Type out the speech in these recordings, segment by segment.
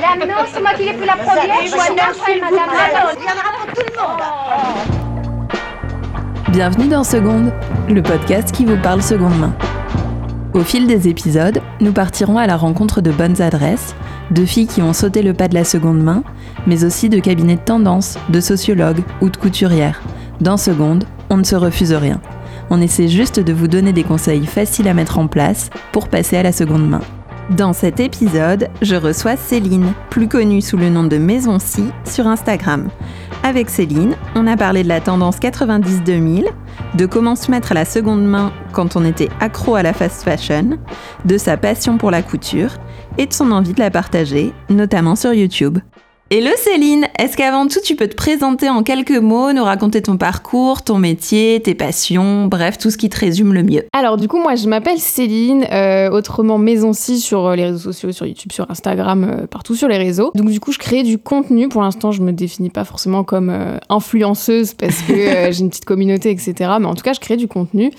madame, non, c'est moi qui l'ai pris la première. Je suis après, madame. Non, il y en aura pour tout le monde. Bienvenue dans Seconde, le podcast qui vous parle seconde main. Au fil des épisodes, nous partirons à la rencontre de bonnes adresses, de filles qui ont sauté le pas de la seconde main, mais aussi de cabinets de tendance, de sociologues ou de couturières. Dans Seconde, on ne se refuse rien. On essaie juste de vous donner des conseils faciles à mettre en place pour passer à la seconde main. Dans cet épisode, je reçois Céline, plus connue sous le nom de Maison Si sur Instagram. Avec Céline, on a parlé de la tendance 90-2000, de comment se mettre à la seconde main quand on était accro à la fast fashion, de sa passion pour la couture et de son envie de la partager, notamment sur YouTube. Hello Céline, est-ce qu'avant tout tu peux te présenter en quelques mots, nous raconter ton parcours, ton métier, tes passions, bref, tout ce qui te résume le mieux? Alors du coup moi je m'appelle Céline, euh, autrement Maison Si sur euh, les réseaux sociaux, sur YouTube, sur Instagram, euh, partout sur les réseaux. Donc du coup je crée du contenu, pour l'instant je me définis pas forcément comme influenceuse parce que j'ai une petite communauté etc. Mais en tout cas je crée du contenu.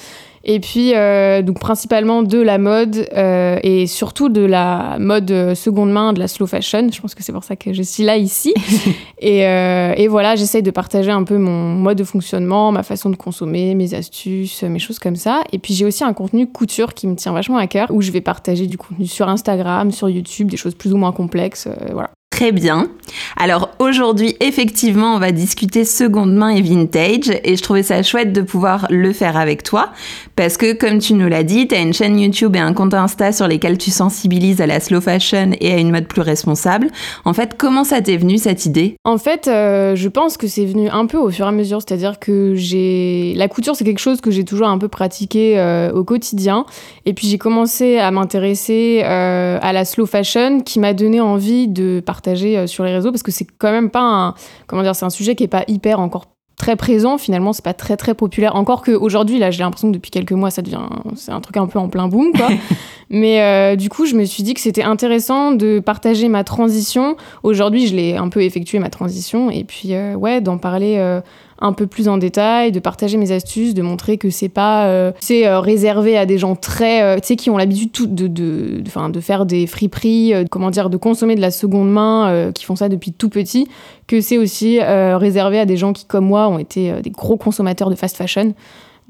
Et puis, euh, donc principalement de la mode euh, et surtout de la mode euh, seconde main, de la slow fashion. Je pense que c'est pour ça que je suis là ici. et, euh, et voilà, j'essaye de partager un peu mon mode de fonctionnement, ma façon de consommer, mes astuces, mes choses comme ça. Et puis j'ai aussi un contenu couture qui me tient vachement à cœur, où je vais partager du contenu sur Instagram, sur YouTube, des choses plus ou moins complexes. voilà. Très bien. Alors aujourd'hui, effectivement, on va discuter seconde main et vintage et je trouvais ça chouette de pouvoir le faire avec toi parce que comme tu nous l'as dit, tu as une chaîne YouTube et un compte Insta sur lesquels tu sensibilises à la slow fashion et à une mode plus responsable. En fait, comment ça t'est venu cette idée? En fait, euh, je pense que c'est venu un peu au fur et à mesure, c'est-à-dire que j'ai la couture, c'est quelque chose que j'ai toujours un peu pratiqué euh, au quotidien, et puis j'ai commencé à m'intéresser euh, à la slow fashion, qui m'a donné envie de partager sur les réseaux, parce que c'est quand même pas un, comment dire, c'est un sujet qui est pas hyper encore très présent finalement c'est pas très très populaire. Encore qu'aujourd'hui là j'ai l'impression que depuis quelques mois ça devient c'est un truc un peu en plein boom quoi. Mais euh, du coup je me suis dit que c'était intéressant de partager ma transition. Aujourd'hui je l'ai un peu effectué ma transition. Et puis euh, ouais d'en parler euh, un peu plus en détail, de partager mes astuces, de montrer que c'est pas euh, c'est euh, réservé à des gens très euh, tu sais qui ont l'habitude de de, de, de faire des friperies, euh, comment dire de consommer de la seconde main euh, qui font ça depuis tout petit, que c'est aussi euh, réservé à des gens qui comme moi ont été euh, des gros consommateurs de fast fashion.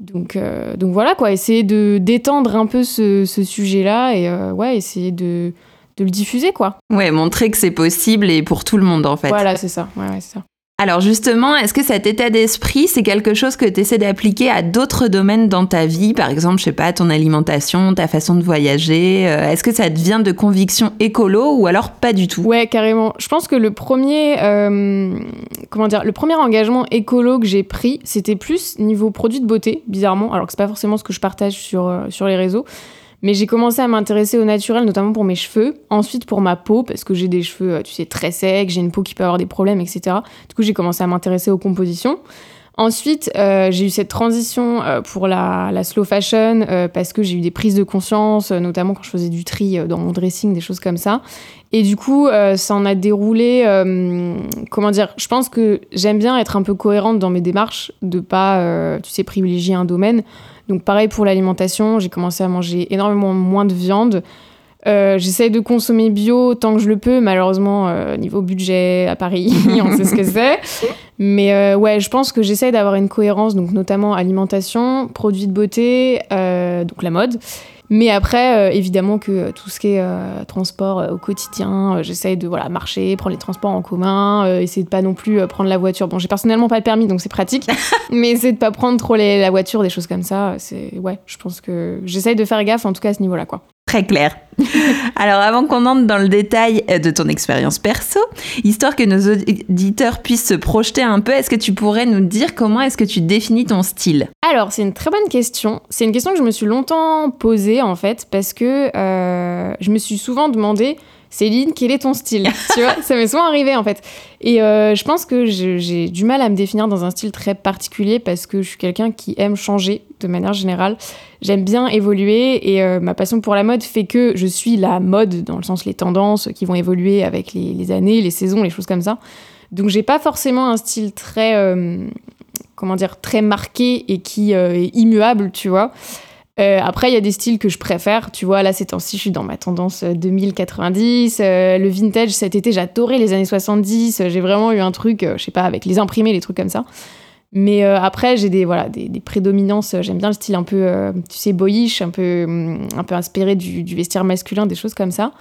Donc, euh, donc voilà quoi, essayer de d'étendre un peu ce, ce sujet-là et euh, ouais, essayer de, de le diffuser quoi. Ouais, montrer que c'est possible et pour tout le monde en fait. Voilà, c'est ça. Ouais, ouais, c'est ça. Alors justement, est-ce que cet état d'esprit, c'est quelque chose que tu essaies d'appliquer à d'autres domaines dans ta vie? Par exemple, je sais pas, ton alimentation, ta façon de voyager euh, Est-ce que ça te vient de convictions écolo ou alors pas du tout? Ouais, carrément. Je pense que le premier, euh, comment dire, le premier engagement écolo que j'ai pris, c'était plus niveau produit de beauté, bizarrement, alors que c'est pas forcément ce que je partage sur, euh, sur les réseaux. Mais j'ai commencé à m'intéresser au naturel, notamment pour mes cheveux. Ensuite, pour ma peau, parce que j'ai des cheveux, euh, tu sais, très secs, j'ai une peau qui peut avoir des problèmes, etc. Du coup, j'ai commencé à m'intéresser aux compositions. Ensuite, euh, j'ai eu cette transition euh, pour la, slow fashion parce que j'ai eu des prises de conscience, notamment quand je faisais du tri dans mon dressing, des choses comme ça. Et du coup, ça en a déroulé. comment dire Je pense que j'aime bien être un peu cohérente dans mes démarches, de pas, tu sais, privilégier un domaine. Donc pareil pour l'alimentation, j'ai commencé à manger énormément moins de viande. Euh, J'essaye de consommer bio tant que je le peux. Malheureusement, euh, niveau budget à Paris, on sait ce que c'est. Mais euh, ouais, je pense que j'essaye d'avoir une cohérence, donc notamment alimentation, produits de beauté, donc la mode. Mais après, euh, évidemment que euh, tout ce qui est euh, transport au quotidien, j'essaye de voilà marcher, prendre les transports en commun, essayer de pas non plus prendre la voiture. Bon, j'ai personnellement pas le permis, donc c'est pratique. mais essayer de pas prendre trop les- la voiture, des choses comme ça. C'est ouais, je pense que j'essaye de faire gaffe en tout cas à ce niveau-là, quoi. Clair. Alors avant qu'on entre dans le détail euh, de ton expérience perso, histoire que nos auditeurs puissent se projeter un peu, est-ce que tu pourrais nous dire comment est-ce que tu définis ton style? Alors, c'est une très bonne question. C'est une question que je me suis longtemps posée, en fait, parce que euh, je me suis souvent demandé, Céline, quel est ton style? Tu vois, ça m'est souvent arrivé, en fait. Et euh, je pense que j'ai du mal à me définir dans un style très particulier parce que je suis quelqu'un qui aime changer de manière générale. J'aime bien évoluer et euh, ma passion pour la mode fait que je suis la mode, dans le sens les tendances qui vont évoluer avec les, années, les saisons, les choses comme ça. Donc, j'ai pas forcément un style très... euh, comment dire, très marqué et qui est immuable, tu vois. Euh, après, il y a des styles que je préfère. Tu vois, là, ces temps-ci, je suis dans ma tendance euh, 2090. Euh, le vintage, cet été, j'adorais les années 70. J'ai vraiment eu un truc, euh, je sais pas, avec les imprimés, les trucs comme ça. Mais euh, après, j'ai des, voilà, des, prédominances. J'aime bien le style un peu, euh, tu sais, boyish, un peu, hum, un peu inspiré du, vestiaire masculin, des choses comme ça.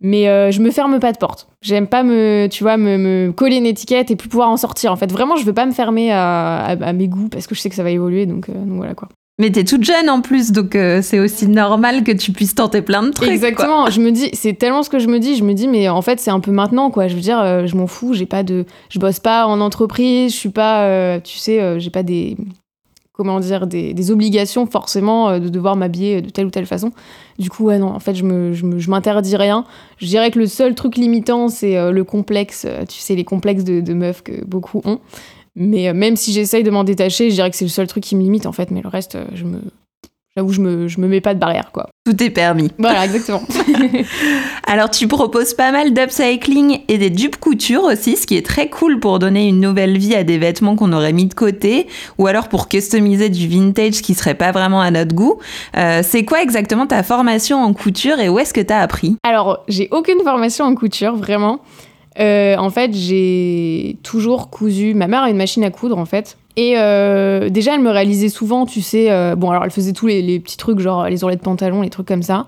Mais euh, je me ferme pas de porte. J'aime pas me, tu vois, me, coller une étiquette et plus pouvoir en sortir. En fait, vraiment, je veux pas me fermer à, mes goûts parce que je sais que ça va évoluer. Euh, donc voilà quoi. Mais t'es toute jeune en plus, donc euh, c'est aussi normal que tu puisses tenter plein de trucs. Exactement. Je me dis, c'est tellement ce que je me dis. Je me dis, mais en fait, c'est un peu maintenant, quoi. Je veux dire, euh, je m'en fous. J'ai pas de, je bosse pas en entreprise. Je suis pas, euh, tu sais, j'ai pas des, comment dire, des, obligations forcément de devoir m'habiller de telle ou telle façon. Du coup, ouais, non. En fait, je me, je me- je m'interdis rien. Je dirais que le seul truc limitant, c'est le complexe. tu sais, les complexes de meufs que beaucoup ont. Mais euh, même si j'essaye de m'en détacher, je dirais que c'est le seul truc qui me limite, en fait. Mais le reste, euh, je me, j'avoue, je me, je me mets pas de barrière, quoi. Tout est permis. Voilà, exactement. Alors tu proposes pas mal d'upcycling et des dupes couture aussi, ce qui est très cool pour donner une nouvelle vie à des vêtements qu'on aurait mis de côté, ou alors pour customiser du vintage qui serait pas vraiment à notre goût. Euh, c'est quoi exactement ta formation en couture et où est-ce que t'as appris? Alors, j'ai aucune formation en couture, vraiment. Euh, en fait, j'ai toujours cousu. Ma mère a une machine à coudre, en fait. Et euh, déjà, elle me réalisait souvent, tu sais. euh, bon, alors, elle faisait tous les, petits trucs, genre les ourlets de pantalon, les trucs comme ça.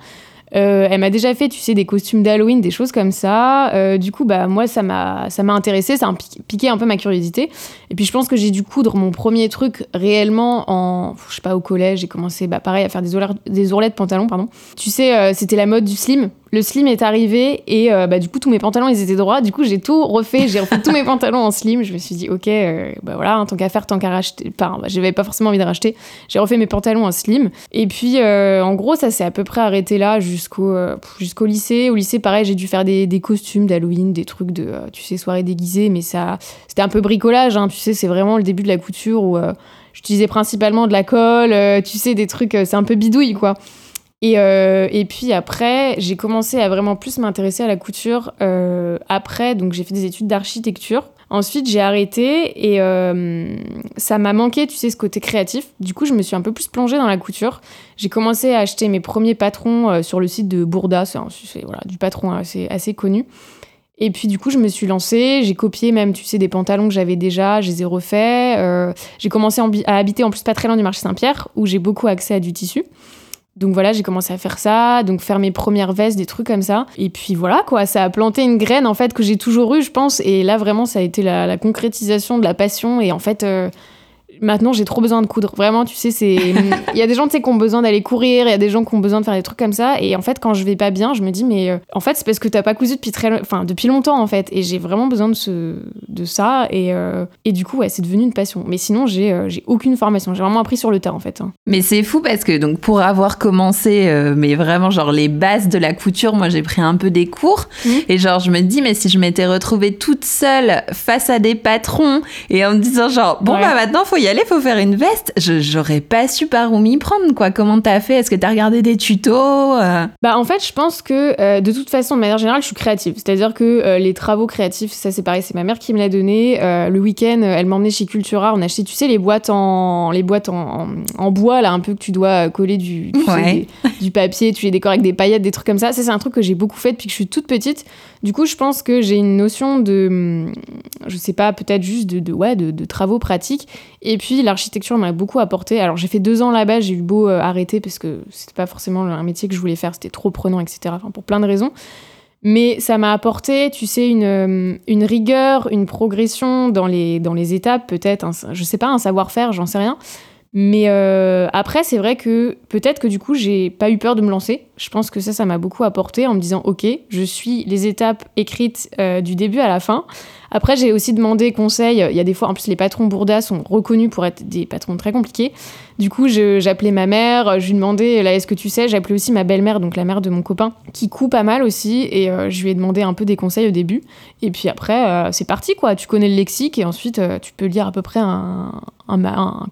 Elle m'a déjà fait, tu sais, des costumes d'Halloween, des choses comme ça. Du coup, bah, moi, ça m'a, ça m'a intéressé, ça a piqué, un peu ma curiosité. Et puis, je pense que j'ai dû coudre mon premier truc réellement en, je sais pas, au collège. J'ai commencé, bah, pareil, à faire des ourlets, des ourlets de pantalon, pardon. Tu sais, c'était la mode du slim. Le slim est arrivé et euh, bah, du coup, tous mes pantalons, ils étaient droits. Du coup, j'ai tout refait. J'ai refait tous mes pantalons en slim. Je me suis dit, ok, euh, bah voilà, hein, tant qu'à faire, tant qu'à racheter. Enfin, bah, j'avais pas forcément envie de racheter. J'ai refait mes pantalons en slim. Et puis, euh, en gros, ça s'est à peu près arrêté là jusqu'au euh, jusqu'au lycée. Au lycée, pareil, j'ai dû faire des, des costumes d'Halloween, des trucs de, tu sais, soirée déguisée. Mais ça, c'était un peu bricolage. hein, tu sais, c'est vraiment le début de la couture où j'utilisais principalement de la colle. tu sais, des trucs, c'est un peu bidouille, quoi. Et, euh, et puis après, j'ai commencé à vraiment plus m'intéresser à la couture. euh, après, donc j'ai fait des études d'architecture. Ensuite, j'ai arrêté et euh, ça m'a manqué, tu sais, ce côté créatif. Du coup, je me suis un peu plus plongée dans la couture. J'ai commencé à acheter mes premiers patrons sur le site de Bourda, c'est voilà, du patron assez, connu. Et puis du coup, je me suis lancée, j'ai copié même, tu sais, des pantalons que j'avais déjà, je les ai refaits. j'ai commencé à habiter en plus pas très loin du marché Saint-Pierre, où j'ai beaucoup accès à du tissu. Donc voilà, j'ai commencé à faire ça, donc faire mes premières vestes, des trucs comme ça. Et puis voilà, quoi, ça a planté une graine en fait que j'ai toujours eue, je pense. Et là, vraiment, ça a été la, concrétisation de la passion. Et en fait, euh, maintenant, j'ai trop besoin de coudre. Vraiment, tu sais, c'est. Il y a des gens, tu sais, qui ont besoin d'aller courir, il y a des gens qui ont besoin de faire des trucs comme ça. Et en fait, quand je vais pas bien, je me dis, mais euh, en fait, c'est parce que t'as pas cousu depuis très, enfin, depuis longtemps, en fait. Et j'ai vraiment besoin de, ce... de ça. Et, euh, et du coup, ouais, c'est devenu une passion. Mais sinon, j'ai euh, aucune formation. J'ai vraiment appris sur le tas, en fait. hein. Mais c'est fou parce que donc pour avoir commencé, euh, mais vraiment genre les bases de la couture, moi j'ai pris un peu des cours Mhm. et genre je me dis mais si je m'étais retrouvée toute seule face à des patrons et en me disant genre bon Ouais. bah maintenant faut y aller, faut faire une veste, je j'aurais pas su par où m'y prendre quoi. Comment t'as fait? Est-ce que t'as regardé des tutos euh? Bah en fait, je pense que euh, de toute façon, de manière générale, je suis créative. C'est-à-dire que euh, les travaux créatifs, ça c'est pareil, c'est ma mère qui me l'a donné. Euh, le week-end, elle m'emmenait chez Cultura. On achetait, tu sais, les boîtes en les boîtes en, en, en bois là, un peu que tu dois coller du tu sais, Ouais. des- du papier, tu les décores avec des paillettes, des trucs comme ça. Ça c'est un truc que j'ai beaucoup fait depuis que je suis toute petite. Du coup, je pense que j'ai une notion de, hum, je sais pas, peut-être juste de, de ouais, de, de travaux pratiques. Et puis l'architecture m'a beaucoup apporté. Alors j'ai fait deux ans là-bas, j'ai eu beau euh, arrêter parce que c'était pas forcément un métier que je voulais faire, c'était trop prenant, etc. Enfin, pour plein de raisons. Mais ça m'a apporté, tu sais, une, euh, rigueur, une progression dans les, dans les étapes, peut-être, un- je sais pas, un savoir-faire, j'en sais rien. Mais euh, après, c'est vrai que peut-être que du coup, j'ai pas eu peur de me lancer. Je pense que ça, ça m'a beaucoup apporté en me disant, ok, je suis les étapes écrites euh, du début à la fin. Après, j'ai aussi demandé conseil. Il y a des fois, en plus, les patrons Bourda sont reconnus pour être des patrons très compliqués. Du coup, j'appelais ma mère, je lui demandais, là, est-ce que tu sais, j'appelais aussi ma belle-mère, donc la mère de mon copain, qui coud pas mal aussi, et euh, je lui ai demandé un peu des conseils au début. Et puis après, c'est parti, quoi. Tu connais le lexique, et ensuite, tu peux lire à peu près un-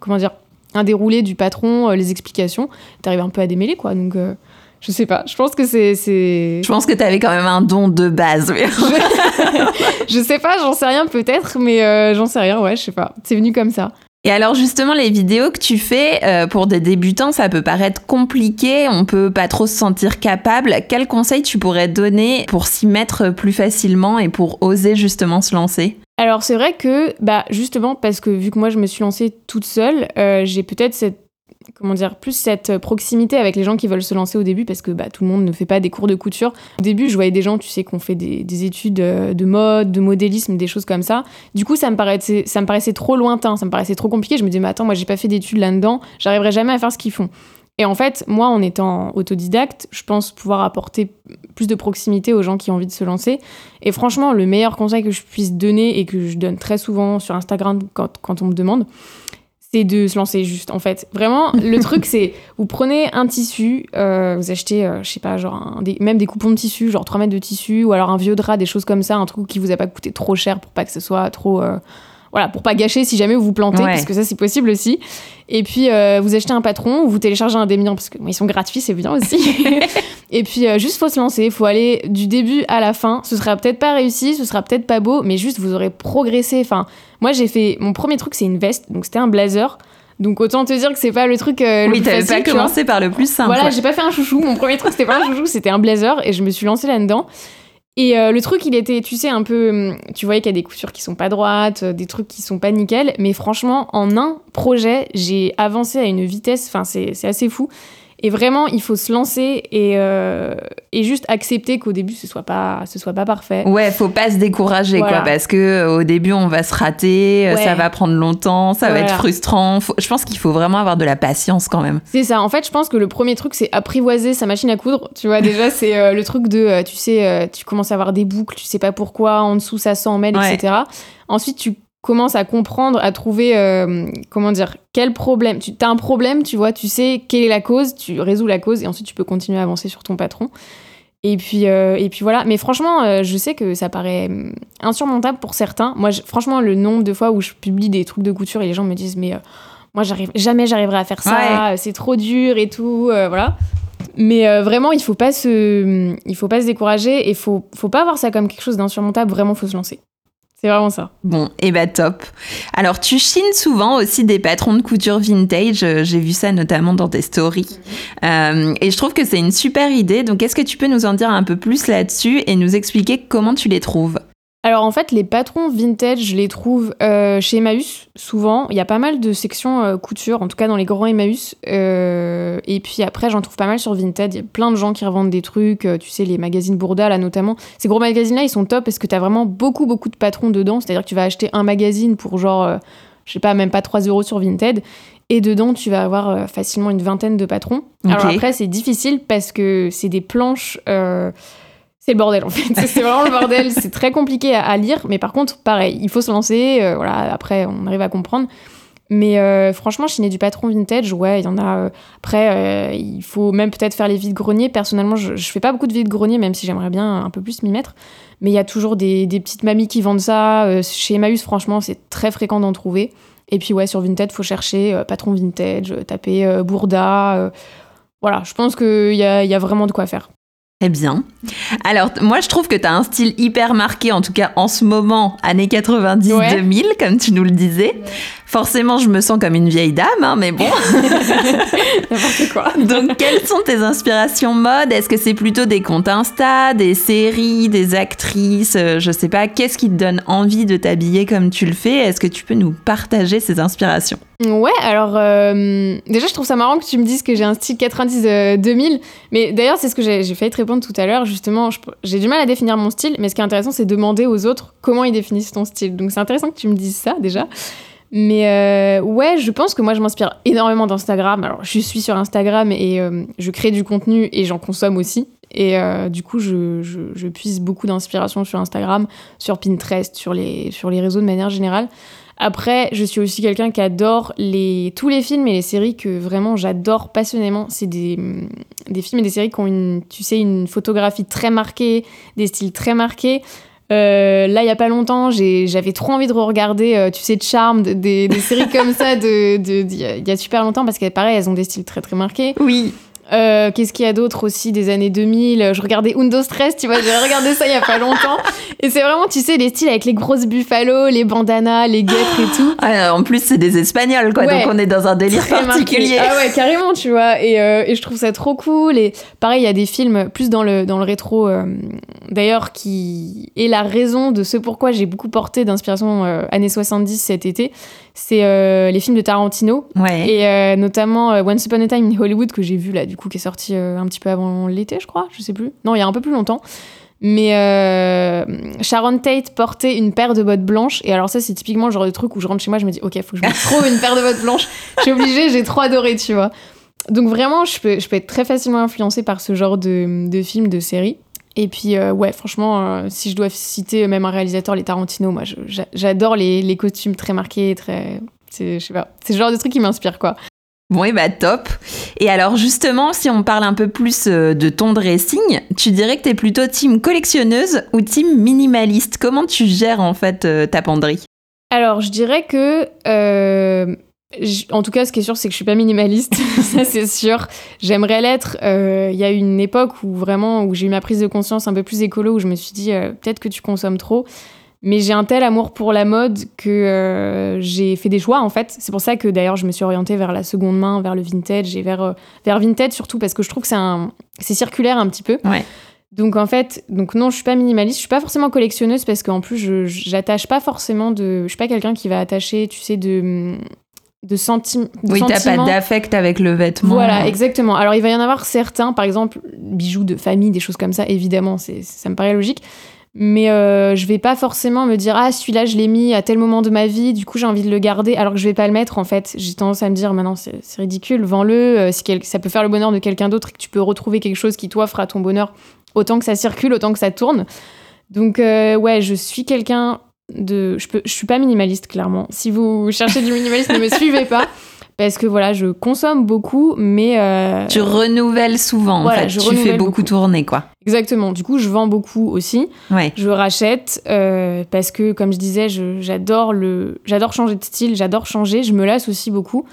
comment dire, un déroulé du patron, euh, les explications. T'arrives un peu à démêler, quoi. Donc, euh, je sais pas. Je pense que c'est, c'est, Je pense que t'avais quand même un don de base. mais- je sais pas, j'en sais rien peut-être, mais euh, j'en sais rien, ouais, je sais pas. C'est venu comme ça. Et alors justement, les vidéos que tu fais euh, pour des débutants, ça peut paraître compliqué, on peut pas trop se sentir capable. Quels conseils tu pourrais donner pour s'y mettre plus facilement et pour oser justement se lancer? Alors c'est vrai que, bah justement, parce que vu que moi je me suis lancée toute seule, euh, j'ai peut-être cette comment dire, plus cette proximité avec les gens qui veulent se lancer au début parce que bah, tout le monde ne fait pas des cours de couture. Au début, je voyais des gens, tu sais, qui ont fait des, études euh, de mode, de modélisme, des choses comme ça. Du coup, ça me paraissait, ça me paraissait trop lointain, ça me paraissait trop compliqué. Je me disais, mais attends, moi, j'ai pas fait d'études là-dedans, j'arriverai jamais à faire ce qu'ils font. Et en fait, moi, en étant autodidacte, je pense pouvoir apporter plus de proximité aux gens qui ont envie de se lancer. Et franchement, le meilleur conseil que je puisse donner et que je donne très souvent sur Instagram quand, quand on me demande, c'est de se lancer juste en fait. Vraiment, le truc c'est vous prenez un tissu, euh, vous achetez, euh, je sais pas, genre même des coupons de tissu, genre 3 mètres de tissu, ou alors un vieux drap, des choses comme ça, un truc qui vous a pas coûté trop cher pour pas que ce soit trop. Euh, voilà, pour pas gâcher si jamais vous vous plantez, parce que ça c'est possible aussi. Et puis vous achetez un patron, ou vous téléchargez un Démian, parce qu'ils sont gratuits, c'est bien aussi. et puis juste faut se lancer, faut aller du début à la fin. Ce sera peut-être pas réussi, ce sera peut-être pas beau, mais juste vous aurez progressé. Enfin, moi, j'ai fait. Mon premier truc, c'est une veste. Donc, c'était un blazer. Donc, autant te dire que c'est pas le truc. Euh, oui, t'avais pas commencé par le plus simple. Voilà, j'ai pas fait un chouchou. Mon premier truc, c'était pas un chouchou, c'était un blazer. Et je me suis lancée là-dedans. Et euh, le truc, il était, tu sais, un peu. Hum, tu voyais qu'il y a des coutures qui sont pas droites, euh, des trucs qui sont pas nickel. Mais franchement, en un projet, j'ai avancé à une vitesse. Enfin, c'est assez fou. Et vraiment, il faut se lancer et, euh, et juste accepter qu'au début, ce soit pas, ce soit pas parfait. Ouais, faut pas se décourager, quoi, parce que euh, au début, on va se rater, euh, ça va prendre longtemps, ça va être frustrant. je pense qu'il faut vraiment avoir de la patience quand même. C'est ça. En fait, je pense que le premier truc, c'est apprivoiser sa machine à coudre. Tu vois, déjà, c'est le truc de, tu sais, tu commences à avoir des boucles, tu sais pas pourquoi, en dessous, ça s'emmêle, etc. Ensuite, tu commences à comprendre, à trouver, euh, comment dire, quel problème. Tu as un problème, tu vois, tu sais quelle est la cause, tu résous la cause et ensuite tu peux continuer à avancer sur ton patron. Et puis, euh, et puis voilà. Mais franchement, euh, je sais que ça paraît insurmontable pour certains. Moi, franchement, le nombre de fois où je publie des trucs de couture et les gens me disent, mais moi, j'arrive jamais j'arriverai à faire ça, c'est trop dur et tout, voilà. Mais vraiment, il faut pas se, il faut pas se décourager et faut, faut pas voir ça comme quelque chose d'insurmontable. Vraiment, faut se lancer. C'est vraiment ça. Bon, et eh bah top. Alors, tu chines souvent aussi des patrons de couture vintage. Euh, j'ai vu ça notamment dans tes stories. Euh, et je trouve que c'est une super idée. Donc, est-ce que tu peux nous en dire un peu plus là-dessus et nous expliquer comment tu les trouves? Alors en fait, les patrons vintage, je les trouve euh, chez Emmaüs souvent. Il y a pas mal de sections euh, couture, en tout cas dans les grands Emmaüs. Euh, et puis après, j'en trouve pas mal sur Vinted. Il y a plein de gens qui revendent des trucs. tu sais, les magazines Bourda là notamment. Ces gros magazines-là, ils sont top parce que tu as vraiment beaucoup, beaucoup de patrons dedans. C'est-à-dire que tu vas acheter un magazine pour genre, je sais pas, même pas 3 euros sur Vinted. Et dedans, tu vas avoir facilement une vingtaine de patrons. Alors après, c'est difficile parce que c'est des planches c'est le bordel en fait. c'est vraiment le bordel. C'est très compliqué à, lire, mais par contre, pareil, il faut se lancer. Euh, voilà, après, on arrive à comprendre. Mais euh, franchement, chiner du patron vintage, ouais, il y en a. Euh, après, il faut même peut-être faire les vides greniers. Personnellement, je, je fais pas beaucoup de vides greniers, même si j'aimerais bien un peu plus m'y mettre. Mais il y a toujours des, des, petites mamies qui vendent ça. chez Emmaüs, franchement, c'est très fréquent d'en trouver. Et puis, ouais, sur Vinted, faut chercher patron vintage, taper Bourda. voilà, je pense qu'il y a, y a vraiment de quoi faire. Eh bien. Alors, moi, je trouve que tu as un style hyper marqué, en tout cas en ce moment, années 90-2000, comme tu nous le disais. Forcément, je me sens comme une vieille dame, hein, mais bon. N'importe quoi. Donc, quelles sont tes inspirations mode? Est-ce que c'est plutôt des comptes Insta, des séries, des actrices euh, Je sais pas. Qu'est-ce qui te donne envie de t'habiller comme tu le fais? Est-ce que tu peux nous partager ces inspirations? Ouais, alors euh, déjà, je trouve ça marrant que tu me dises que j'ai un style 90-2000. Mais d'ailleurs, c'est ce que j'ai failli te répondre tout à l'heure. Justement, j'ai du mal à définir mon style, mais ce qui est intéressant, c'est demander aux autres comment ils définissent ton style. Donc, c'est intéressant que tu me dises ça déjà. Mais euh, ouais, je pense que moi, je m'inspire énormément d'Instagram. Alors, je suis sur Instagram et euh, je crée du contenu et j'en consomme aussi. Et euh, du coup, je, je, je puise beaucoup d'inspiration sur Instagram, sur Pinterest, sur les, sur les réseaux de manière générale. Après, je suis aussi quelqu'un qui adore tous les films et les séries que vraiment j'adore passionnément. C'est des, des films et des séries qui ont une, tu sais, une photographie très marquée, des styles très marqués. Euh, là, il y a pas longtemps, j'avais trop envie de regarder, euh, tu sais, Charm, des, séries comme ça, de, il y, a super longtemps, parce qu'elles, pareil, elles ont des styles très très marqués. Oui. Euh, Qu'est-ce qu'il y a d'autre aussi des années 2000 Je regardais Undo Stress, tu vois, j'ai regardé ça il y a pas longtemps. Et c'est vraiment, tu sais, les styles avec les grosses buffalo, les bandanas, les guêtres et tout. Ah, en plus, c'est des Espagnols, quoi. Ouais. Donc, on est dans un délire marqué. particulier. Ah ouais, carrément, tu vois. Et, euh, et je trouve ça trop cool. Et pareil, il y a des films plus dans le, dans le rétro, euh, d'ailleurs, qui est la raison de ce pourquoi j'ai beaucoup porté d'inspiration années 70 cet été. C'est euh, les films de Tarantino. Ouais. Et euh, notamment euh, Once Upon a Time in Hollywood, que j'ai vu là, du coup, qui est sorti euh, un petit peu avant l'été, je crois. Je sais plus. Non, il y a un peu plus longtemps. Mais euh, Sharon Tate portait une paire de bottes blanches. Et alors, ça, c'est typiquement le genre de truc où je rentre chez moi, je me dis, OK, faut que je me trouve une paire de bottes blanches. Je suis obligée, j'ai trop adoré, tu vois. Donc, vraiment, je peux, je peux être très facilement influencée par ce genre de, de films, de séries. Et puis, euh, ouais, franchement, si je dois citer même un réalisateur, les Tarantino, moi, j'adore les, les costumes très marqués, très. Je sais pas, c'est le genre de truc qui m'inspire, quoi. Bon, et bah top. Et alors justement, si on parle un peu plus euh, de ton dressing, tu dirais que t'es plutôt team collectionneuse ou team minimaliste? Comment tu gères en fait euh, ta penderie? Alors, je dirais que. euh, en tout cas, ce qui est sûr, c'est que je suis pas minimaliste, ça c'est sûr. J'aimerais l'être. Il y a une époque où vraiment, où j'ai eu ma prise de conscience un peu plus écolo, où je me suis dit, peut-être que tu consommes trop. Mais j'ai un tel amour pour la mode que euh, j'ai fait des choix en fait. C'est pour ça que d'ailleurs je me suis orientée vers la seconde main, vers le vintage et vers, euh, vers Vinted surtout parce que je trouve que c'est un, c'est circulaire un petit peu. Ouais. Donc en fait, donc non, je suis pas minimaliste, je suis pas forcément collectionneuse parce qu'en plus je j'attache pas forcément de, je suis pas quelqu'un qui va attacher, tu sais, de de, sentim- de Oui, t'as pas sentiments. d'affect avec le vêtement. Voilà, exactement. Alors il va y en avoir certains, par exemple bijoux de famille, des choses comme ça. Évidemment, c'est ça me paraît logique. Mais euh, je vais pas forcément me dire ah celui-là je l'ai mis à tel moment de ma vie, du coup j'ai envie de le garder, alors que je vais pas le mettre en fait. J'ai tendance à me dire maintenant c'est ridicule, vends-le. euh, si ça peut faire le bonheur de quelqu'un d'autre et que tu peux retrouver quelque chose qui toi fera ton bonheur, autant que ça circule, autant que ça tourne. Donc euh, ouais, je suis quelqu'un de, je peux, je suis pas minimaliste clairement. Si vous cherchez du minimalisme, ne me suivez pas. Parce que voilà, je consomme beaucoup, mais euh, Tu renouvelles souvent en fait. je tu fais beaucoup, beaucoup. tourner quoi. Exactement. Du coup, je vends beaucoup aussi. Ouais. Je rachète euh, parce que, comme je disais, je- j'adore le, j'adore changer de style, j'adore changer. Je me lasse aussi beaucoup.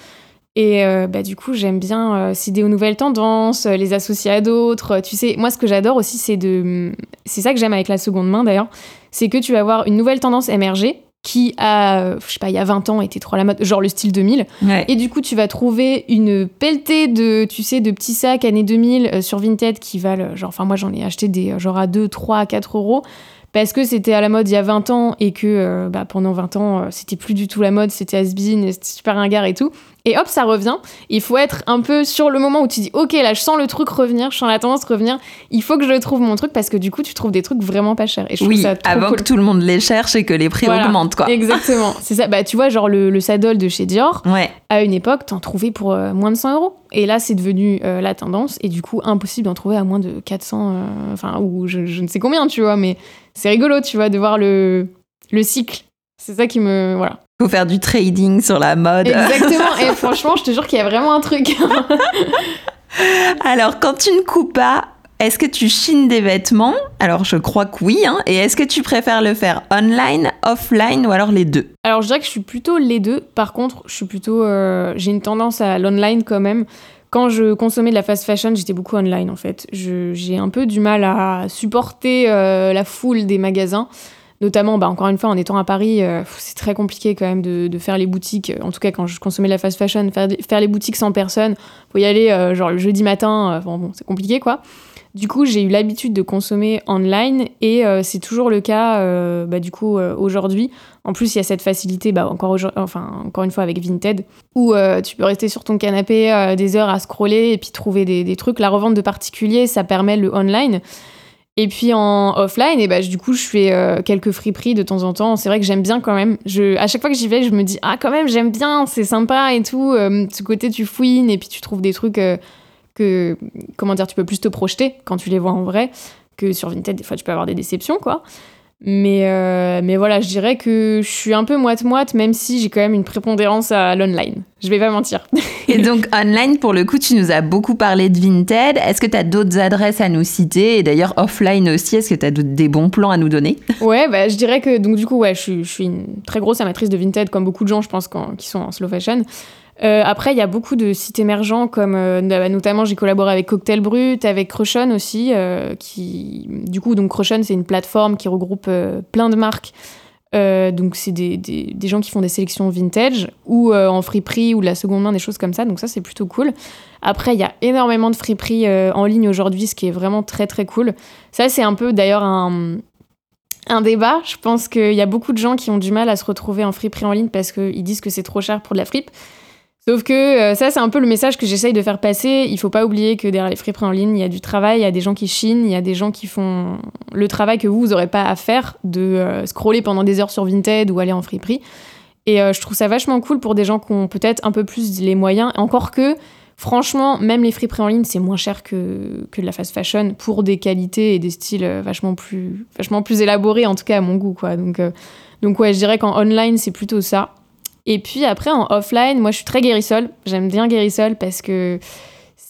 Et euh, bah, du coup, j'aime bien euh, céder aux nouvelles tendances, euh, les associer à d'autres. Tu sais, moi, ce que j'adore aussi, c'est de, c'est ça que j'aime avec la seconde main d'ailleurs, c'est que tu vas avoir une nouvelle tendance émerger qui a, euh, je sais pas, il y a 20 ans était trop à la mode, genre le style 2000. Ouais. Et du coup, tu vas trouver une pelletée de, tu sais, de petits sacs années 2000 euh, sur Vinted qui valent, euh, genre, enfin, moi j'en ai acheté des, genre à 2, 3, 4 euros. Parce que c'était à la mode il y a 20 ans et que euh, bah, pendant 20 ans, euh, c'était plus du tout la mode, c'était has-been, c'était super ringard et tout. Et hop, ça revient. Il faut être un peu sur le moment où tu dis, ok, là, je sens le truc revenir, je sens la tendance revenir. Il faut que je trouve mon truc parce que du coup, tu trouves des trucs vraiment pas chers. Et je trouve Oui, ça trop avant cool. que tout le monde les cherche et que les prix Voilà. augmentent quoi. Exactement. C'est ça. Bah, tu vois, genre le, le saddle de chez Dior, Ouais. à une époque, t'en trouvais pour euh, moins de 100 euros. Et là, c'est devenu euh, la tendance. Et du coup, impossible d'en trouver à moins de 400, euh, enfin, ou je, je ne sais combien, tu vois. Mais c'est rigolo, tu vois, de voir le, le cycle. C'est ça qui me. Voilà. Faut faire du trading sur la mode. Exactement. Et franchement, je te jure qu'il y a vraiment un truc. Alors, quand tu ne coupes pas, est-ce que tu chines des vêtements? Alors, je crois que oui. hein. Et est-ce que tu préfères le faire online, offline ou alors les deux? Alors, je dirais que je suis plutôt les deux. Par contre, je suis plutôt. euh, J'ai une tendance à l'online quand même. Quand je consommais de la fast fashion, j'étais beaucoup online en fait. J'ai un peu du mal à supporter euh, la foule des magasins. Notamment, bah, encore une fois, en étant à Paris, euh, c'est très compliqué quand même de, de faire les boutiques. En tout cas, quand je consommais de la fast fashion, faire, faire les boutiques sans personne, faut y aller euh, genre le jeudi matin. euh, bon, c'est compliqué quoi. Du coup, j'ai eu l'habitude de consommer online et c'est toujours le cas bah, du coup aujourd'hui. En plus, il y a cette facilité, bah, encore, enfin, encore une fois avec Vinted, où tu peux rester sur ton canapé des heures à scroller et puis trouver des, des trucs. La revente de particuliers, ça permet le online. Et puis en offline, et bah, du coup, je fais euh, quelques friperies de temps en temps. C'est vrai que j'aime bien quand même. Je, à chaque fois que j'y vais, je me dis, ah, quand même, j'aime bien, c'est sympa et tout. Euh, ce côté, tu fouines et puis tu trouves des trucs euh, que, comment dire, tu peux plus te projeter quand tu les vois en vrai que sur Vinted. Des fois, tu peux avoir des déceptions, quoi. Mais, euh, mais voilà, je dirais que je suis un peu moite-moite, même si j'ai quand même une prépondérance à l'online. Je vais pas mentir. Et donc, online, pour le coup, tu nous as beaucoup parlé de Vinted. Est-ce que tu as d'autres adresses à nous citer? Et d'ailleurs, offline aussi, est-ce que tu as des bons plans à nous donner? Ouais, bah, je dirais que donc du coup, ouais, je suis, je suis une très grosse amatrice de Vinted, comme beaucoup de gens, je pense, quand, qui sont en slow fashion. Euh, après, il y a beaucoup de sites émergents, comme euh, notamment j'ai collaboré avec Cocktail Brut, avec Crushon aussi, euh, qui du coup donc Crushon c'est une plateforme qui regroupe plein de marques. donc c'est des, des, des, gens qui font des sélections vintage ou en friperie ou de la seconde main, des choses comme ça. Donc ça c'est plutôt cool. Après, il y a énormément de friperies en ligne aujourd'hui, ce qui est vraiment très très cool. Ça c'est un peu d'ailleurs un, un débat. Je pense qu'il y a beaucoup de gens qui ont du mal à se retrouver en friperie en ligne parce qu'ils disent que c'est trop cher pour de la fripe. Sauf que euh, ça, c'est un peu le message que j'essaye de faire passer. Il faut pas oublier que derrière les friperies en ligne, il y a du travail, il y a des gens qui chinent, il y a des gens qui font le travail que vous, vous n'aurez pas à faire de euh, scroller pendant des heures sur Vinted ou aller en friperie. Et euh, je trouve ça vachement cool pour des gens qui ont peut-être un peu plus les moyens. Encore que, franchement, même les friperies en ligne, c'est moins cher que, que de la fast fashion pour des qualités et des styles vachement plus, vachement plus élaborés, en tout cas à mon goût. Quoi. Donc, donc ouais, je dirais qu'en online, c'est plutôt ça. Et puis après, en offline, moi, je suis très guérissol. J'aime bien guérissol parce que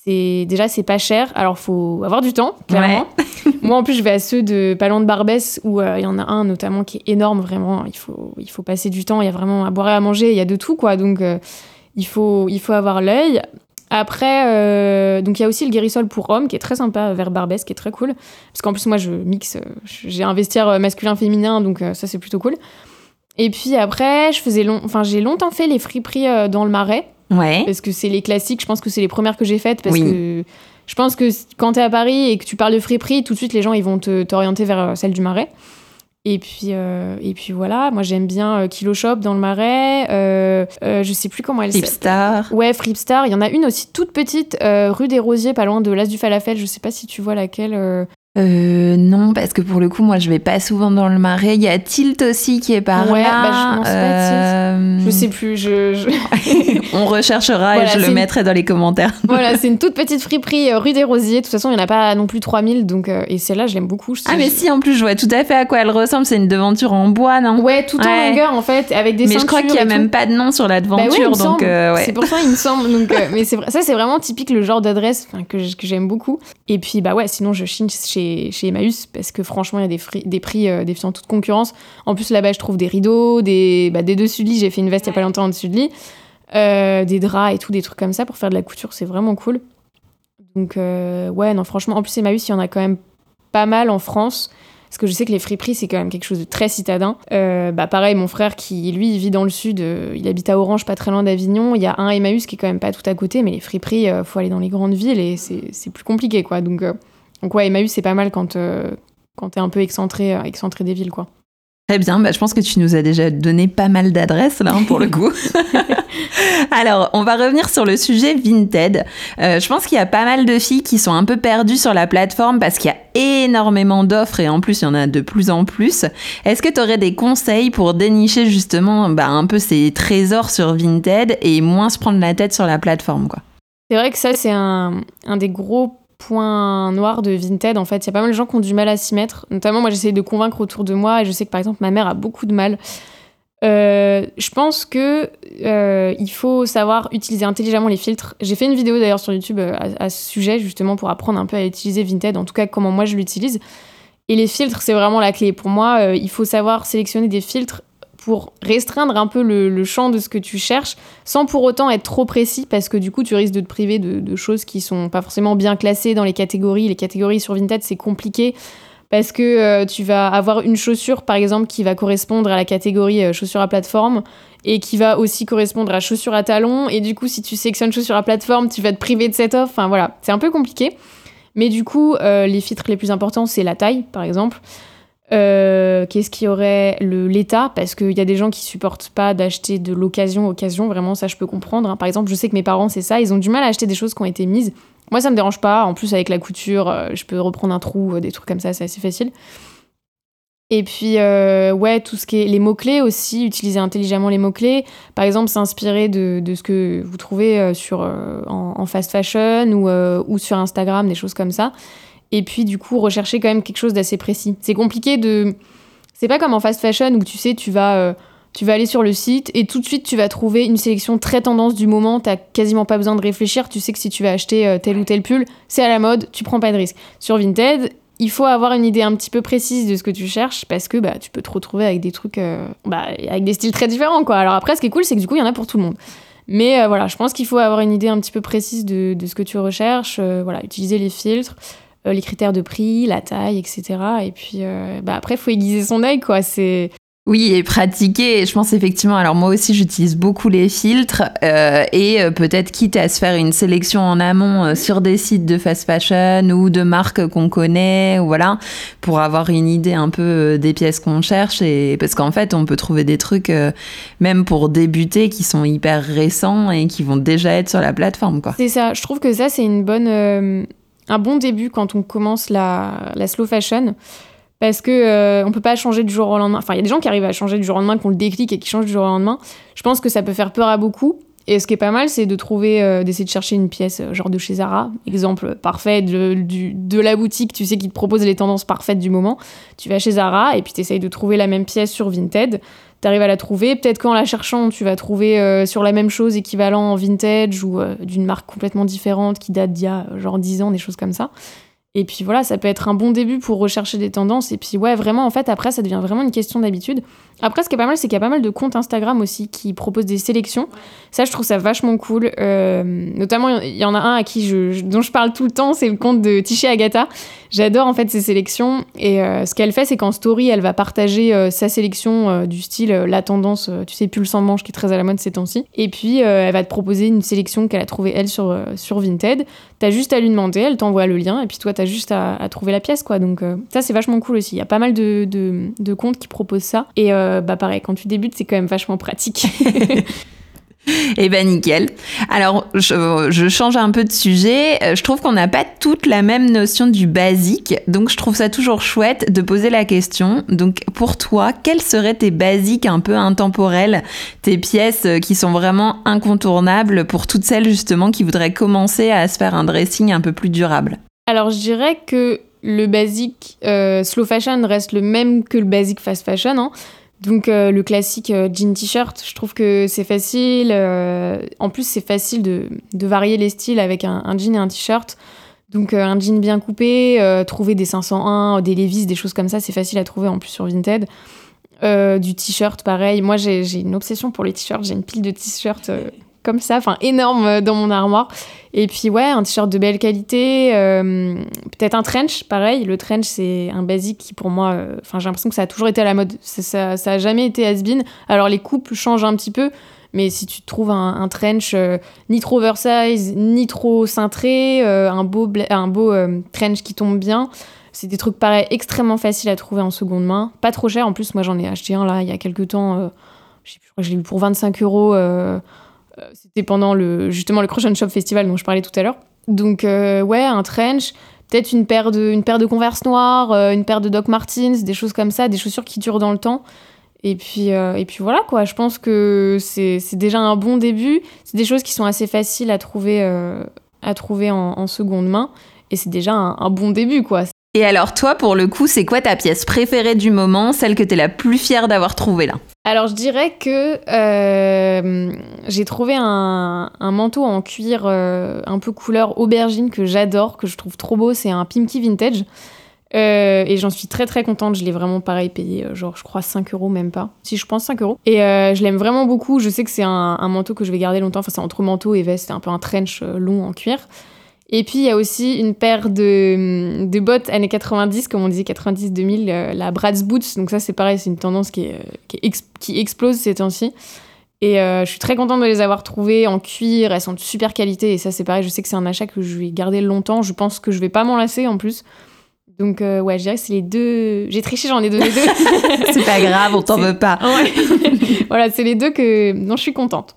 c'est déjà c'est pas cher. Alors faut avoir du temps, clairement. moi, en plus, je vais à ceux de pas de Barbès où euh, il y en a un notamment qui est énorme. Vraiment, il faut il faut passer du temps. Il y a vraiment à boire et à manger. Il y a de tout quoi. Donc euh, il faut il faut avoir l'œil. Après, euh, donc il y a aussi le guérissol pour hommes qui est très sympa vers Barbès, qui est très cool. Parce qu'en plus, moi, je mixe, j'ai un vestiaire masculin-féminin, donc ça, c'est plutôt cool. Et puis après, je faisais long... enfin, j'ai longtemps fait les friperies euh, dans le marais. Ouais. Parce que c'est les classiques, je pense que c'est les premières que j'ai faites. Parce que je pense que quand tu es à Paris et que tu parles de friperie, tout de suite, les gens ils vont t'orienter vers euh, celle du marais. Et puis, euh, et puis voilà, moi j'aime bien Kilo Shop dans le Marais. je sais plus comment elle s'appelle. Flipstar. Ouais, Flipstar. Il y en a une aussi toute petite, rue des Rosiers, pas loin de l'As du Falafel. Je sais pas si tu vois laquelle. Euh, non, parce que pour le coup, moi, je vais pas souvent dans le marais. Il y a Tilt aussi qui est par ouais, là. Bah, je, euh... je sais plus. Je, On recherchera et je le mettrai dans les commentaires. voilà, c'est une toute petite friperie euh, rue des Rosiers. De toute façon, il n'y en a pas non plus 3000. Donc, euh, et celle-là, je l'aime beaucoup. ah, mais si, en plus, je vois tout à fait à quoi elle ressemble. C'est une devanture en bois, non? Ouais, tout en longueur, en fait, avec des Mais je crois qu'il n'y a même pas de nom sur la bah devanture. donc, C'est pour ça, il me semble. Donc, mais ça, c'est vraiment typique le genre d'adresse que j'aime beaucoup. Et puis, bah ouais, sinon, je chine chez, chez Emmaüs parce que franchement, il y a des, des prix euh, défiant toute concurrence. En plus, là-bas, je trouve des rideaux, des, bah, des dessus de lit. J'ai fait une veste il n'y a pas longtemps en dessus de lit. Euh, des draps et tout, des trucs comme ça pour faire de la couture, c'est vraiment cool. Donc, euh, ouais, non, franchement, en plus, Emmaüs, il y en a quand même pas mal en France. Parce que je sais que les friperies, c'est quand même quelque chose de très citadin. bah pareil, mon frère qui, lui, vit dans le sud, il habite à Orange, pas très loin d'Avignon. Il y a un Emmaüs qui est quand même pas tout à côté, mais les friperies, faut aller dans les grandes villes et c'est plus compliqué, quoi. Donc, donc ouais, Emmaüs, c'est pas mal quand, quand t'es un peu excentré, euh, excentré des villes, quoi. Très bien, bah, je pense que tu nous as déjà donné pas mal d'adresses là hein, pour le coup. Alors, on va revenir sur le sujet Vinted. Euh, je pense qu'il y a pas mal de filles qui sont un peu perdues sur la plateforme parce qu'il y a énormément d'offres et en plus il y en a de plus en plus. Est-ce que tu aurais des conseils pour dénicher justement bah, un peu ces trésors sur Vinted et moins se prendre la tête sur la plateforme quoi? C'est vrai que ça c'est un, un des gros point noir de Vinted. En fait, il y a pas mal de gens qui ont du mal à s'y mettre. Notamment, moi, j'essaie de convaincre autour de moi et je sais que par exemple, ma mère a beaucoup de mal. Euh, je pense que euh, il faut savoir utiliser intelligemment les filtres. J'ai fait une vidéo d'ailleurs sur YouTube euh, à, à, ce sujet justement pour apprendre un peu à utiliser Vinted, en tout cas comment moi je l'utilise. Et les filtres, c'est vraiment la clé. Pour moi, il faut savoir sélectionner des filtres pour restreindre un peu le, champ de ce que tu cherches, sans pour autant être trop précis, parce que du coup, tu risques de te priver de, choses qui sont pas forcément bien classées dans les catégories. Les catégories sur Vinted, c'est compliqué, parce que euh, tu vas avoir une chaussure, par exemple, qui va correspondre à la catégorie euh, chaussure à plateforme, et qui va aussi correspondre à chaussure à talons, et du coup, si tu sélectionnes chaussure à plateforme, tu vas te priver de cette offre. Enfin voilà, c'est un peu compliqué. Mais du coup, euh, les filtres les plus importants, c'est la taille, par exemple. Euh, qu'est-ce qu'il y aurait L'État, parce qu'il y a des gens qui supportent pas d'acheter de l'occasion, occasion, vraiment ça je peux comprendre. Hein. Par exemple, je sais que mes parents c'est ça, ils ont du mal à acheter des choses qui ont été mises. Moi ça me dérange pas, en plus avec la couture, euh, je peux reprendre un trou, euh, des trucs comme ça, c'est assez facile. Et puis, ouais, tout ce qui est les mots-clés aussi, utiliser intelligemment les mots-clés. Par exemple, s'inspirer de, de, ce que vous trouvez sur, en, en, fast fashion ou, ou sur Instagram, des choses comme ça et puis du coup rechercher quand même quelque chose d'assez précis. C'est compliqué de... C'est pas comme en fast fashion où tu sais, tu vas, euh, tu vas aller sur le site et tout de suite tu vas trouver une sélection très tendance du moment, t'as quasiment pas besoin de réfléchir, tu sais que si tu vas acheter euh, tel ou tel pull, c'est à la mode, tu prends pas de risque. Sur Vinted, il faut avoir une idée un petit peu précise de ce que tu cherches parce que bah, tu peux te retrouver avec des trucs, euh, bah, avec des styles très différents quoi. Alors après ce qui est cool c'est que du coup il y en a pour tout le monde. Mais voilà, je pense qu'il faut avoir une idée un petit peu précise de, de ce que tu recherches. voilà, utiliser les filtres, les critères de prix, la taille, etc. Et puis bah, après, il faut aiguiser son œil, quoi. C'est oui, et pratiquer. Je pense effectivement. Alors moi aussi, j'utilise beaucoup les filtres euh, et euh, peut-être quitte à se faire une sélection en amont euh, sur des sites de fast fashion ou de marques qu'on connaît, ou voilà, pour avoir une idée un peu des pièces qu'on cherche. Et parce qu'en fait, on peut trouver des trucs même pour débuter qui sont hyper récents et qui vont déjà être sur la plateforme, quoi. C'est ça. Je trouve que ça, c'est une bonne, un bon début quand on commence la, la slow fashion parce que euh, on peut pas changer du jour au lendemain. Enfin, il y a des gens qui arrivent à changer du jour au lendemain, qui ont le déclic et qui changent du jour au lendemain. Je pense que ça peut faire peur à beaucoup. Et ce qui est pas mal, c'est de trouver, euh, d'essayer de chercher une pièce euh, genre de chez Zara, exemple parfait de, de la boutique, tu sais, qui te propose les tendances parfaites du moment. Tu vas chez Zara et puis tu de trouver la même pièce sur Vinted. Tu arrives à la trouver. Peut-être qu'en la cherchant, tu vas trouver sur la même chose équivalent en vintage ou d'une marque complètement différente qui date d'il y a genre 10 ans, des choses comme ça. Et puis voilà, ça peut être un bon début pour rechercher des tendances. Et puis ouais, vraiment, en fait, après, ça devient vraiment une question d'habitude. Après, ce qui est pas mal, c'est qu'il y a pas mal de comptes Instagram aussi qui proposent des sélections. Ça, je trouve ça vachement cool. Euh, notamment, il y en a un à qui je, dont je parle tout le temps, c'est le compte de Tiché Agatha. J'adore en fait ces sélections. Et euh, ce qu'elle fait, c'est qu'en story, elle va partager euh, sa sélection du style la tendance, tu sais, pull sans manche qui est très à la mode ces temps-ci. Et puis, elle va te proposer une sélection qu'elle a trouvée elle sur, sur Vinted. T'as juste à lui demander, elle t'envoie le lien. Et puis toi, juste à, trouver la pièce, quoi. Donc ça, c'est vachement cool aussi. Il y a pas mal de, comptes qui proposent ça. Et bah pareil, quand tu débutes, c'est quand même vachement pratique. Eh ben nickel. Alors je, change un peu de sujet. Euh, je trouve qu'on n'a pas toute la même notion du basique, donc je trouve ça toujours chouette de poser la question. Donc pour toi, quels seraient tes basiques un peu intemporels, tes pièces euh, qui sont vraiment incontournables pour toutes celles justement qui voudraient commencer à se faire un dressing un peu plus durable? Alors je dirais que le basique euh, slow fashion reste le même que le basique fast fashion. Hein. Donc euh, le classique euh, jean t-shirt, je trouve que c'est facile. En plus, c'est facile de, varier les styles avec un, jean et un t-shirt. Donc un jean bien coupé, trouver des 501, des Levi's, des choses comme ça, c'est facile à trouver en plus sur Vinted. du t-shirt, pareil. Moi, j'ai une obsession pour les t-shirts. J'ai une pile de t-shirts comme ça, enfin énorme euh, dans mon armoire. Et puis ouais, un t-shirt de belle qualité, euh, peut-être un trench, pareil. Le trench, c'est un basique qui pour moi, euh, enfin j'ai l'impression que ça a toujours été à la mode. Ça, ça, a jamais été has-been. Alors les coupes changent un petit peu, mais si tu trouves un, trench ni trop oversize, ni trop cintré, un beau, un beau trench qui tombe bien, c'est des trucs pareils extrêmement faciles à trouver en seconde main. Pas trop cher, en plus moi j'en ai acheté un là il y a quelques temps, je, sais plus, je l'ai eu pour 25 euros c'était pendant le, justement le Crush Shop Festival dont je parlais tout à l'heure. Donc, euh, ouais, un trench, peut-être une paire de, une paire de Converse noires, euh, une paire de Doc Martens, des choses comme ça, des chaussures qui durent dans le temps. Et puis, et puis voilà, quoi. Je pense que c'est déjà un bon début. C'est des choses qui sont assez faciles à trouver, à trouver en, seconde main. Et c'est déjà un, un, bon début, quoi. Et alors, toi, pour le coup, c'est quoi ta pièce préférée du moment, celle que tu es la plus fière d'avoir trouvée là? Alors je dirais que euh, j'ai trouvé un, manteau en cuir euh, un peu couleur aubergine que j'adore, que je trouve trop beau. C'est un Pimki Vintage. Euh, et j'en suis très très contente. Je l'ai vraiment pareil payé, genre je crois 5 euros, même pas. Si je pense 5 euros. Et je l'aime vraiment beaucoup. Je sais que c'est un, un, manteau que je vais garder longtemps. Enfin, c'est entre manteau et veste. C'est un peu un trench long en cuir. Et puis il y a aussi une paire de, de bottes années 90, comme on disait 90-2000, euh, la Brad's Boots. Donc ça c'est pareil, c'est une tendance qui, qui, explose ces temps-ci. Et euh, je suis très contente de les avoir trouvées en cuir, elles sont de super qualité. Et ça c'est pareil, je sais que c'est un achat que je vais garder longtemps. Je pense que je vais pas m'en lasser en plus. Donc euh, ouais, je dirais que c'est les deux. J'ai triché, j'en ai donné deux. c'est pas grave, on t'en veut pas. voilà, c'est les deux que dont je suis contente.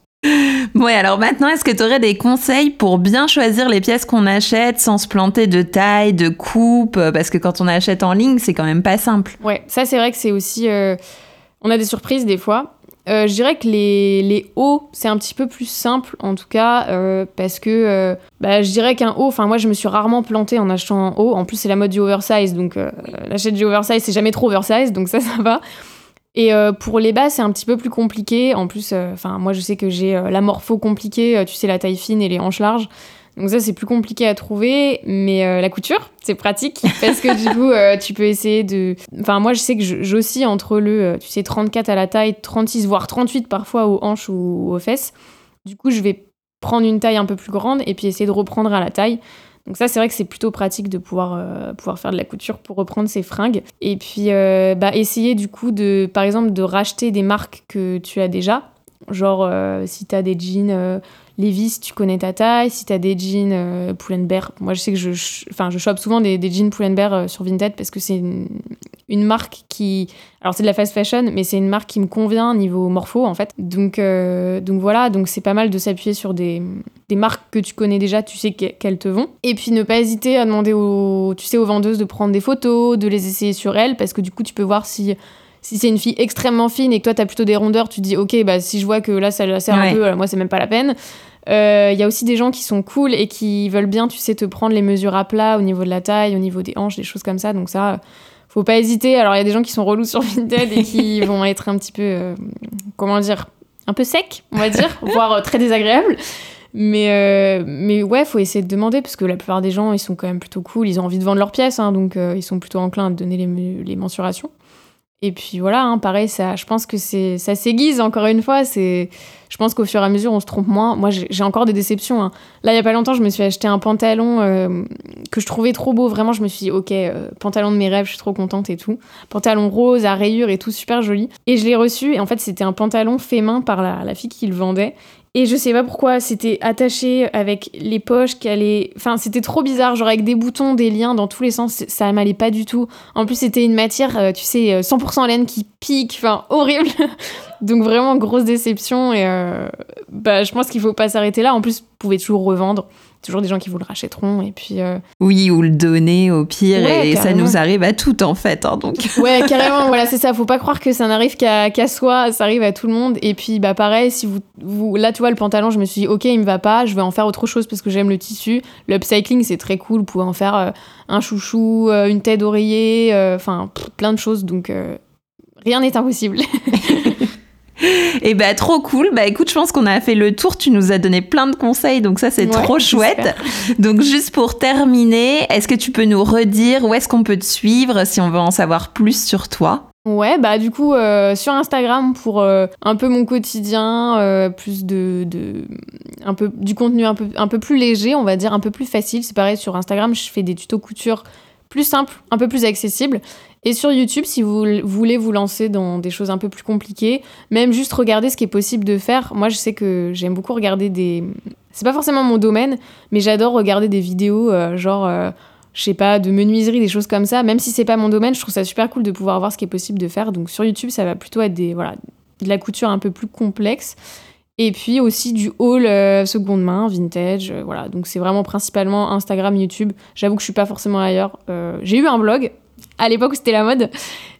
Bon, alors maintenant, est-ce que tu aurais des conseils pour bien choisir les pièces qu'on achète sans se planter de taille, de coupe? Parce que quand on achète en ligne, c'est quand même pas simple. Ouais, ça c'est vrai que c'est aussi... Euh, on a des surprises des fois. Euh, je dirais que les, les hauts, c'est un petit peu plus simple en tout cas, euh, parce que bah, je dirais qu'un haut, enfin moi je me suis rarement plantée en achetant un haut. En plus, c'est la mode du oversize, donc l'acheter du oversize, c'est jamais trop oversize, donc ça, ça va. Et euh, pour les bas, c'est un petit peu plus compliqué. En plus, euh, enfin, moi, je sais que j'ai euh, la morpho compliquée, tu sais, la taille fine et les hanches larges. Donc ça, c'est plus compliqué à trouver, mais la couture, c'est pratique parce que du coup, tu peux essayer de... Enfin, moi, je sais que j'oscille entre le, tu sais, 34 à la taille, 36, voire 38 parfois aux hanches ou aux fesses. Du coup, je vais prendre une taille un peu plus grande et puis essayer de reprendre à la taille. Donc ça, c'est vrai que c'est plutôt pratique de pouvoir, euh, pouvoir faire de la couture pour reprendre ses fringues. Et puis, euh, bah, essayer du coup, de, par exemple, de racheter des marques que tu as déjà. Genre, euh, si tu des jeans Levi's, tu connais ta taille. Si tu des jeans Pull&Bear, moi je sais que je, enfin, chope souvent des, des jeans Pull&Bear sur Vinted parce que c'est une, marque qui. Alors c'est de la fast fashion, mais c'est une marque qui me convient niveau morpho en fait. Donc, euh, donc voilà, donc c'est pas mal de s'appuyer sur des, des, marques que tu connais déjà, tu sais qu'elles te vont. Et puis ne pas hésiter à demander aux, tu sais, aux vendeuses de prendre des photos, de les essayer sur elles parce que du coup tu peux voir si si c'est une fille extrêmement fine et que toi, tu as plutôt des rondeurs, tu te dis, ok, bah, si je vois que là, ça la sert un peu, moi, c'est même pas la peine. Il euh, y a aussi des gens qui sont cool et qui veulent bien, tu sais, te prendre les mesures à plat au niveau de la taille, au niveau des hanches, des choses comme ça. Donc ça, faut pas hésiter. Alors, il y a des gens qui sont relous sur Vinted et qui vont être un petit peu, euh, comment dire, un peu sec, on va dire, voire euh, très désagréable. Mais, mais ouais, faut essayer de demander parce que la plupart des gens, ils sont quand même plutôt cool. Ils ont envie de vendre leurs pièces, hein, donc ils sont plutôt enclins à donner les, les mensurations. Et puis voilà, hein, pareil, ça, je pense que c'est, ça s'aiguise encore une fois. C'est, je pense qu'au fur et à mesure, on se trompe moins. Moi, j'ai, encore des déceptions. Hein. Là, il y a pas longtemps, je me suis acheté un pantalon euh, que je trouvais trop beau. Vraiment, je me suis dit, ok, euh, pantalon de mes rêves, je suis trop contente et tout. Pantalon rose à rayures et tout, super joli. Et je l'ai reçu. Et en fait, c'était un pantalon fait main par la, la fille qui le vendait. Et je sais pas pourquoi, c'était attaché avec les poches qui allaient. Enfin, c'était trop bizarre, genre avec des boutons, des liens dans tous les sens, ça m'allait pas du tout. En plus, c'était une matière, euh, tu sais, 100% euh, laine qui pique, enfin, horrible. Donc vraiment, grosse déception. Et euh, bah, je pense qu'il faut pas s'arrêter là. En plus, vous pouvez toujours revendre toujours des gens qui vous le rachèteront et puis euh, oui ou le donner au pire et ça nous arrive à toutes en fait hein, donc. Ouais carrément voilà c'est ça faut pas croire que ça n'arrive qu'à soi ça arrive à tout le monde et puis bah pareil si vous, vous là tu vois le pantalon je me suis dit ok il me va pas je vais en faire autre chose parce que j'aime le tissu. L'upcycling c'est très cool vous pouvez en faire euh, un chouchou euh, une tête d'oreiller enfin plein de choses donc rien n'est impossible Et eh bah trop cool. Bah écoute, je pense qu'on a fait le tour. Tu nous as donné plein de conseils, donc ça c'est trop chouette. Donc juste pour terminer, est-ce que tu peux nous redire où est-ce qu'on peut te suivre si on veut en savoir plus sur toi? Ouais, bah du coup euh, sur Instagram pour euh, un peu mon quotidien, euh, plus de, de, un peu du contenu un peu un peu plus léger, on va dire un peu plus facile. C'est pareil sur Instagram, je fais des tutos couture plus simples, un peu plus accessibles. Et sur YouTube, si vous voulez vous lancer dans des choses un peu plus compliquées, même juste regarder ce qui est possible de faire. Moi, je sais que j'aime beaucoup regarder des. C'est pas forcément mon domaine, mais j'adore regarder des vidéos, euh, genre, euh, je sais pas, de menuiserie, des choses comme ça. Même si c'est pas mon domaine, je trouve ça super cool de pouvoir voir ce qui est possible de faire. Donc sur YouTube, ça va plutôt être des, voilà, de la couture un peu plus complexe. Et puis aussi du haul euh, seconde main, vintage, voilà. Donc c'est vraiment principalement Instagram, YouTube. J'avoue que je suis pas forcément ailleurs. j'ai eu un blog, à l'époque où c'était la mode.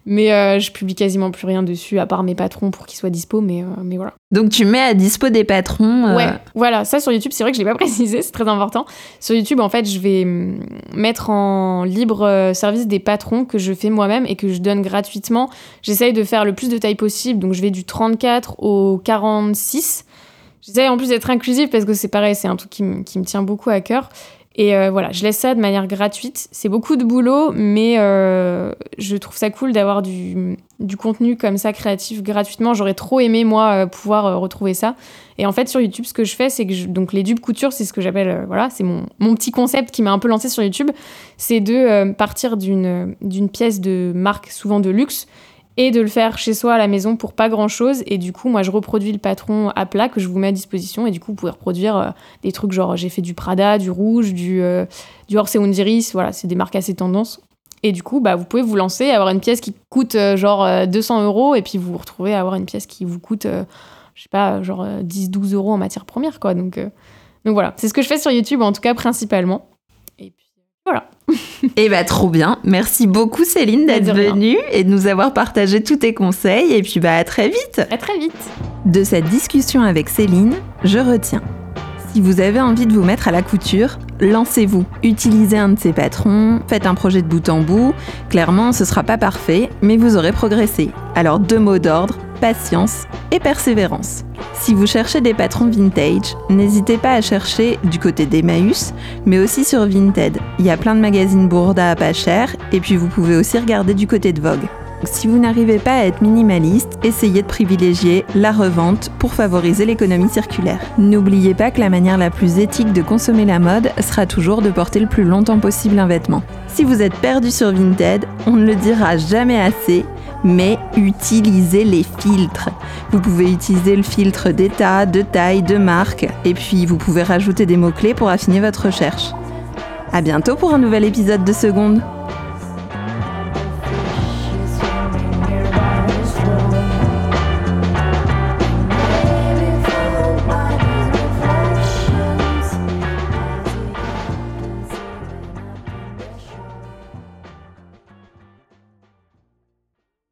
Mais euh, je publie quasiment plus rien dessus, à part mes patrons pour qu'ils soient dispo, mais, euh, mais voilà. Donc tu mets à dispo des patrons euh, Ouais, voilà, ça sur YouTube, c'est vrai que je l'ai pas précisé, c'est très important. Sur YouTube, en fait, je vais mm, mettre en libre service des patrons que je fais moi-même et que je donne gratuitement. J'essaye de faire le plus de taille possible, donc je vais du 34 au 46. J'essaye en plus d'être inclusive parce que c'est pareil, c'est un truc qui, qui me tient beaucoup à cœur. Et euh, voilà, je laisse ça de manière gratuite. C'est beaucoup de boulot, mais euh, je trouve ça cool d'avoir du, du, contenu comme ça créatif gratuitement. J'aurais trop aimé, moi, euh, pouvoir retrouver ça. Et en fait, sur YouTube, ce que je fais, c'est que donc les dupes couture, c'est ce que j'appelle, voilà, c'est mon, mon, petit concept qui m'a un peu lancé sur YouTube. C'est de partir d'une pièce de marque, souvent de luxe, et de le faire chez soi à la maison pour pas grand chose. Et du coup, moi, je reproduis le patron à plat que je vous mets à disposition. Et du coup, vous pouvez reproduire euh, des trucs genre j'ai fait du Prada, du rouge, du, euh, du Voilà, c'est des marques assez tendances. Et du coup, bah, vous pouvez vous lancer, avoir une pièce qui coûte euh, genre 200 euros et puis vous vous retrouvez à avoir une pièce qui vous coûte, je sais pas, genre 10-12 euros en matière première, quoi. Donc, donc voilà, c'est ce que je fais sur YouTube, en tout cas principalement. Voilà. Eh bah trop bien. Merci beaucoup Céline d'être venue et de nous avoir partagé tous tes conseils. Et puis bah à très vite. À très vite. De cette discussion avec Céline, je retiens. Si vous avez envie de vous mettre à la couture, lancez-vous. Utilisez un de ces patrons, faites un projet de bout en bout. Clairement, ce sera pas parfait, mais vous aurez progressé. Alors deux mots d'ordre, patience et persévérance. Si vous cherchez des patrons vintage, n'hésitez pas à chercher du côté d'Emmaüs, mais aussi sur Vinted. Il y a plein de magazines Bourda à pas cher, et puis vous pouvez aussi regarder du côté de Vogue. si vous n'arrivez pas à être minimaliste, essayez de privilégier la revente pour favoriser l'économie circulaire. N'oubliez pas que la manière la plus éthique de consommer la mode sera toujours de porter le plus longtemps possible un vêtement. Si vous êtes perdu sur Vinted, on ne le dira jamais assez, mais utilisez les filtres. Vous pouvez utiliser le filtre d'état, de taille, de marque, et puis vous pouvez rajouter des mots-clés pour affiner votre recherche. À bientôt pour un nouvel épisode de Seconde